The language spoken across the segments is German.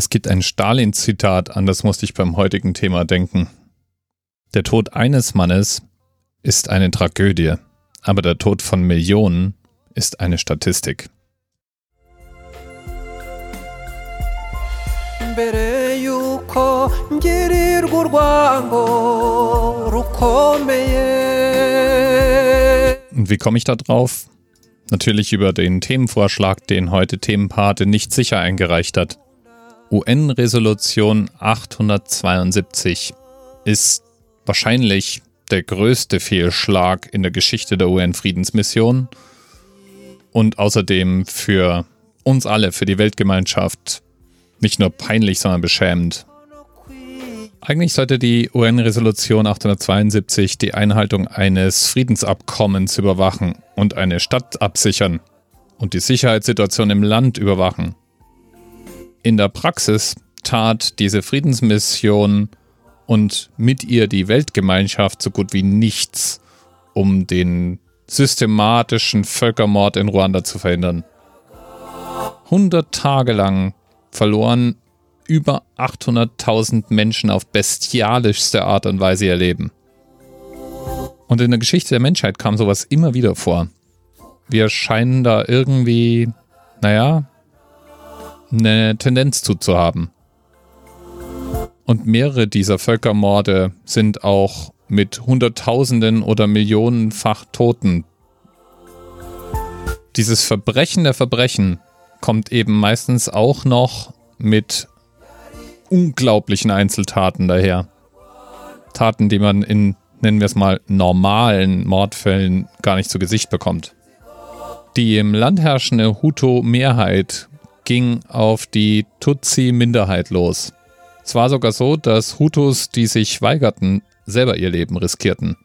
Es gibt ein Stalin-Zitat, an das musste ich beim heutigen Thema denken. Der Tod eines Mannes ist eine Tragödie, aber der Tod von Millionen ist eine Statistik. mbere yuko ngirirwa urwango rukomeye. Und wie komme ich da drauf? Natürlich über den Themenvorschlag, den heute Themenpate nicht sicher eingereicht hat. UN-Resolution 872 ist wahrscheinlich der größte Fehlschlag in der Geschichte der UN-Friedensmission und außerdem für uns alle, für die Weltgemeinschaft nicht nur peinlich, sondern beschämend. Eigentlich sollte die UN-Resolution 872 die Einhaltung eines Friedensabkommens überwachen und eine Stadt absichern und die Sicherheitssituation im Land überwachen. In der Praxis tat diese Friedensmission und mit ihr die Weltgemeinschaft so gut wie nichts, um den systematischen Völkermord in Ruanda zu verhindern. 100 Tage lang verloren über 800.000 Menschen auf bestialischste Art und Weise ihr Leben. Und in der Geschichte der Menschheit kam sowas immer wieder vor. Wir scheinen da irgendwie, naja, eine Tendenz zuzuhaben. Und mehrere dieser Völkermorde sind auch mit Hunderttausenden oder Millionenfach Toten. Dieses Verbrechen der Verbrechen kommt eben meistens auch noch mit unglaublichen Einzeltaten daher. Taten, die man in, nennen wir es mal, normalen Mordfällen gar nicht zu Gesicht bekommt. Die im Land herrschende Hutu-Mehrheit ging auf die Tutsi-Minderheit los. Es war sogar so, dass Hutus, die sich weigerten, selber ihr Leben riskierten.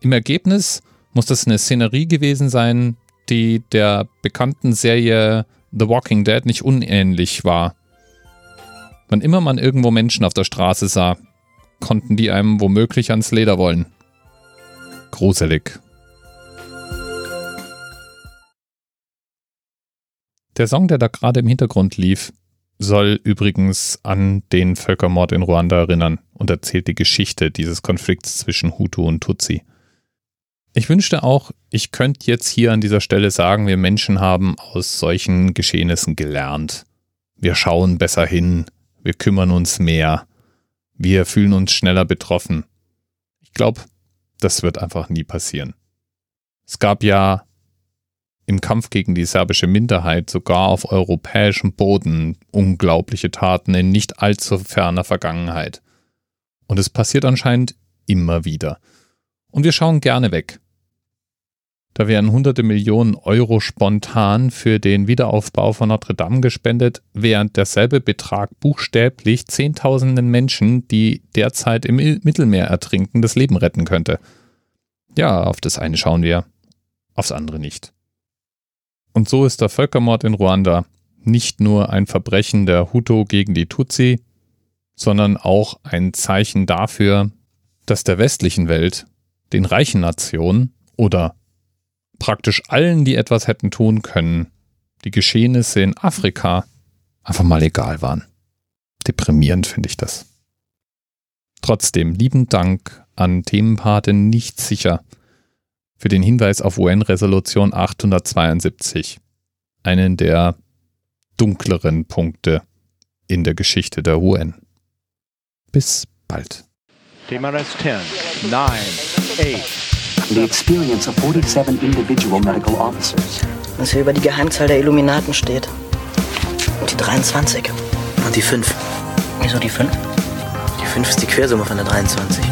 Im Ergebnis muss das eine Szenerie gewesen sein, die der bekannten Serie The Walking Dead nicht unähnlich war. Wann immer man irgendwo Menschen auf der Straße sah, konnten die einem womöglich ans Leder wollen. Gruselig. Der Song, der da gerade im Hintergrund lief, soll übrigens an den Völkermord in Ruanda erinnern und erzählt die Geschichte dieses Konflikts zwischen Hutu und Tutsi. Ich wünschte auch, ich könnte jetzt hier an dieser Stelle sagen, wir Menschen haben aus solchen Geschehnissen gelernt. Wir schauen besser hin, wir kümmern uns mehr, wir fühlen uns schneller betroffen. Ich glaube, das wird einfach nie passieren. Es gab ja im Kampf gegen die serbische Minderheit sogar auf europäischem Boden unglaubliche Taten in nicht allzu ferner Vergangenheit. Und es passiert anscheinend immer wieder. Und wir schauen gerne weg. Da werden hunderte Millionen Euro spontan für den Wiederaufbau von Notre Dame gespendet, während derselbe Betrag buchstäblich Zehntausenden Menschen, die derzeit im Mittelmeer ertrinken, das Leben retten könnte. Ja, auf das eine schauen wir, aufs andere nicht. Und so ist der Völkermord in Ruanda nicht nur ein Verbrechen der Hutu gegen die Tutsi, sondern auch ein Zeichen dafür, dass der westlichen Welt den reichen Nationen oder praktisch allen, die etwas hätten tun können, die Geschehnisse in Afrika einfach mal egal waren. Deprimierend finde ich das. Trotzdem lieben Dank an Themenpate nicht sicher für den Hinweis auf UN-Resolution 872, einen der dunkleren Punkte in der Geschichte der UN. Bis bald. TMRS 10, 9, 8. The experience of 47 individual medical officers. Was hier über die Geheimzahl der Illuminaten steht. Und die 23. Und die 5. Wieso die 5? Die 5 ist die Quersumme von der 23.